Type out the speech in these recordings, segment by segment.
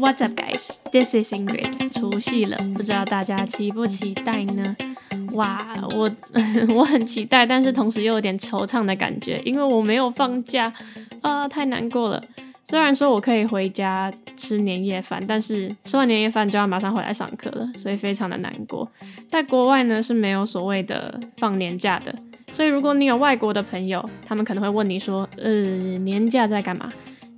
What's up, guys? This is Ingrid. 除夕了，不知道大家期不期待呢？哇，我 我很期待，但是同时又有点惆怅的感觉，因为我没有放假啊，太难过了。虽然说我可以回家吃年夜饭，但是吃完年夜饭就要马上回来上课了，所以非常的难过。在国外呢是没有所谓的放年假的，所以如果你有外国的朋友，他们可能会问你说，呃，年假在干嘛？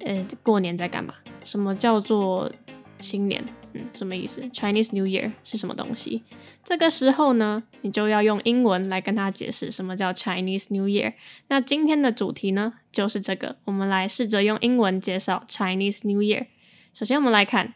呃，过年在干嘛？什么叫做新年？嗯，什么意思？Chinese New Year 是什么东西？这个时候呢，你就要用英文来跟他解释什么叫 Chinese New Year。那今天的主题呢，就是这个。我们来试着用英文介绍 Chinese New Year。首先，我们来看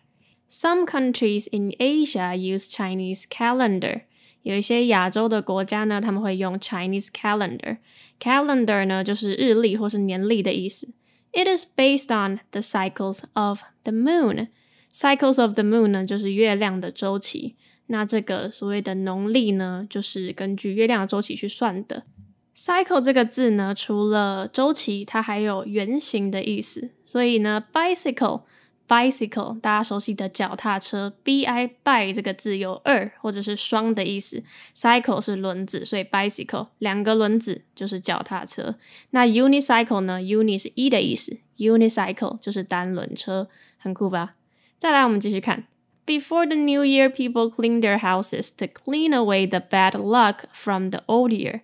，Some countries in Asia use Chinese calendar。有一些亚洲的国家呢，他们会用 Chinese calendar。Calendar 呢，就是日历或是年历的意思。It is based on the cycles of the moon. Cycles of the moon 呢，就是月亮的周期。那这个所谓的农历呢，就是根据月亮的周期去算的。Cycle 这个字呢，除了周期，它还有圆形的意思。所以呢，bicycle。bicycle，大家熟悉的脚踏车，b i by 这个字有二或者是双的意思，cycle 是轮子，所以 bicycle 两个轮子就是脚踏车。那 unicycle 呢？uni 是一的意思，unicycle 就是单轮车，很酷吧？再来，我们继续看。Before the new year, people clean their houses to clean away the bad luck from the old year.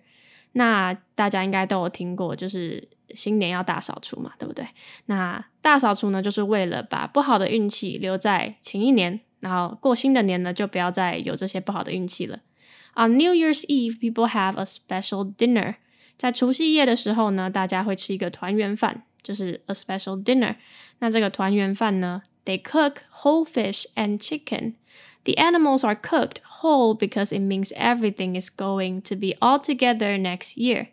那大家应该都有听过，就是新年要大扫除嘛，对不对？那大扫除呢，就是为了把不好的运气留在前一年，然后过新的年呢，就不要再有这些不好的运气了。On New Year's Eve, people have a special dinner。在除夕夜的时候呢，大家会吃一个团圆饭，就是 a special dinner。那这个团圆饭呢，they cook whole fish and chicken。The animals are cooked whole because it means everything is going to be all together next year.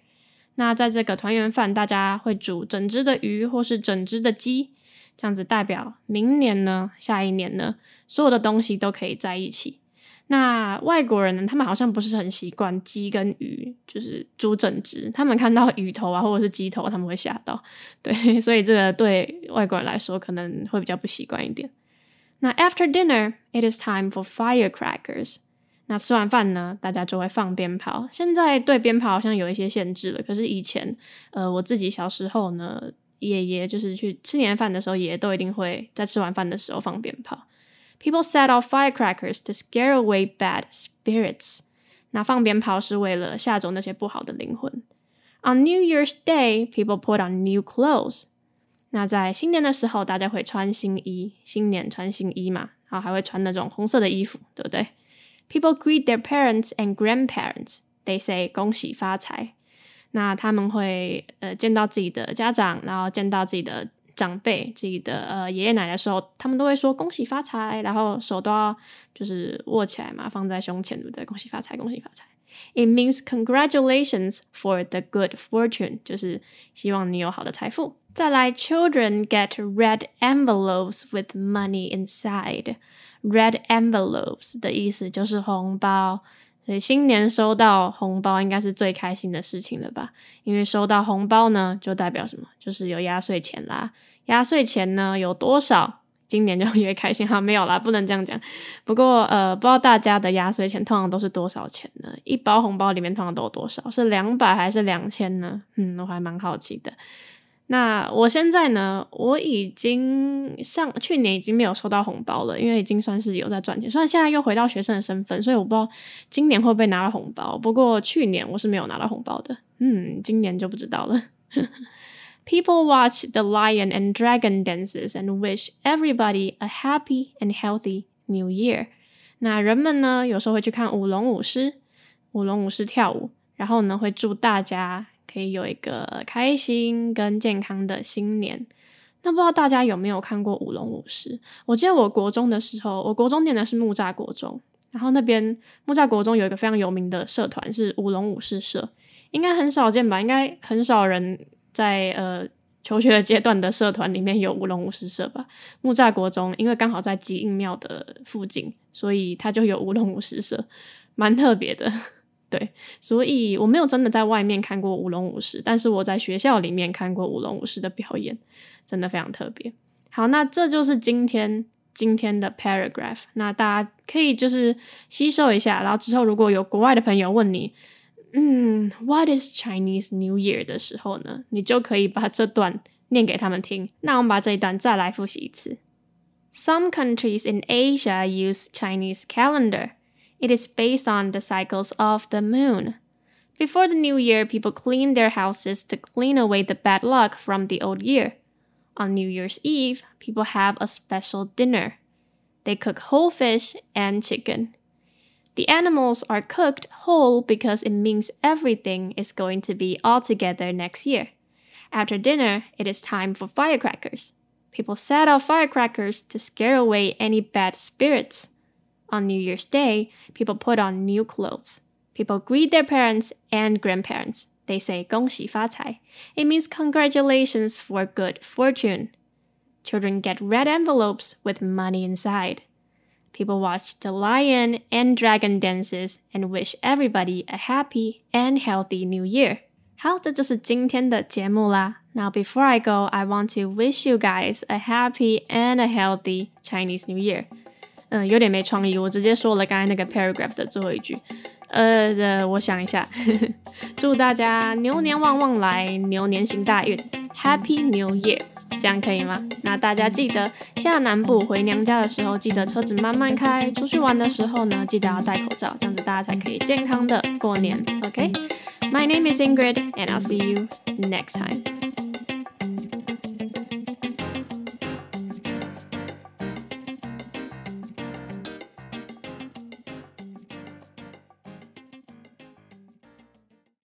那在这个团圆饭，大家会煮整只的鱼或是整只的鸡，这样子代表明年呢、下一年呢，所有的东西都可以在一起。那外国人呢，他们好像不是很习惯鸡跟鱼就是煮整只，他们看到鱼头啊或者是鸡头，他们会吓到。对，所以这个对外国人来说可能会比较不习惯一点。那 after dinner, it is time for firecrackers. 那吃完饭呢，大家就会放鞭炮。现在对鞭炮好像有一些限制了，可是以前，呃，我自己小时候呢，爷爷就是去吃年饭的时候，爷爷都一定会在吃完饭的时候放鞭炮。People set off firecrackers to scare away bad spirits. 那放鞭炮是为了吓走那些不好的灵魂。On New Year's Day, people put on new clothes. 那在新年的时候，大家会穿新衣，新年穿新衣嘛，然后还会穿那种红色的衣服，对不对？People greet their parents and grandparents. They say 恭喜发财。那他们会呃见到自己的家长，然后见到自己的长辈，自己的呃爷爷奶奶的时候，他们都会说恭喜发财，然后手都要就是握起来嘛，放在胸前，对不对？恭喜发财，恭喜发财。It means congratulations for the good fortune，就是希望你有好的财富。再来，children get red envelopes with money inside。Red envelopes 的意思就是红包，所以新年收到红包应该是最开心的事情了吧？因为收到红包呢，就代表什么？就是有压岁钱啦。压岁钱呢有多少？今年就越开心哈，没有啦，不能这样讲。不过呃，不知道大家的压岁钱通常都是多少钱呢？一包红包里面通常都有多少？是两百还是两千呢？嗯，我还蛮好奇的。那我现在呢，我已经上去年已经没有收到红包了，因为已经算是有在赚钱。虽然现在又回到学生的身份，所以我不知道今年会不会拿到红包。不过去年我是没有拿到红包的，嗯，今年就不知道了。People watch the lion and dragon dances and wish everybody a happy and healthy new year。那人们呢，有时候会去看舞龙舞狮，舞龙舞狮跳舞，然后呢，会祝大家可以有一个开心跟健康的新年。那不知道大家有没有看过舞龙舞狮？我记得我国中的时候，我国中念的是木栅国中，然后那边木栅国中有一个非常有名的社团是舞龙舞狮社，应该很少见吧？应该很少人。在呃求学阶段的社团里面有舞龙舞狮社吧，木栅国中因为刚好在吉应庙的附近，所以它就有舞龙舞狮社，蛮特别的。对，所以我没有真的在外面看过舞龙舞狮，但是我在学校里面看过舞龙舞狮的表演，真的非常特别。好，那这就是今天今天的 paragraph。那大家可以就是吸收一下，然后之后如果有国外的朋友问你，嗯，What is Chinese New Year 的时候呢，你就可以把这段念给他们听。那我们把这一段再来复习一次。Some countries in Asia use Chinese calendar. It is based on the cycles of the moon. Before the new year, people clean their houses to clean away the bad luck from the old year. On New Year's Eve, people have a special dinner. They cook whole fish and chicken. The animals are cooked whole because it means everything is going to be all together next year. After dinner, it is time for firecrackers. People set off firecrackers to scare away any bad spirits. On New Year's Day, people put on new clothes. People greet their parents and grandparents. They say 恭喜发财. It means congratulations for good fortune. Children get red envelopes with money inside. People watch the lion and dragon dances and wish everybody a happy and healthy new year. 好，这就是今天的节目啦。Now, before I go, I want to wish you guys a happy and a healthy Chinese New Year. 嗯，有点没创意，我直接说了刚才那个 paragraph 的最后一句。呃，我想一下，祝大家牛年旺旺来，牛年行大运，Happy New Year， 这样可以吗？那大家记得下南部回娘家的时候，记得车子慢慢开；出去玩的时候呢，记得要戴口罩，这样子大家才可以健康的过年。OK，My name is Ingrid，and I'll see you next time.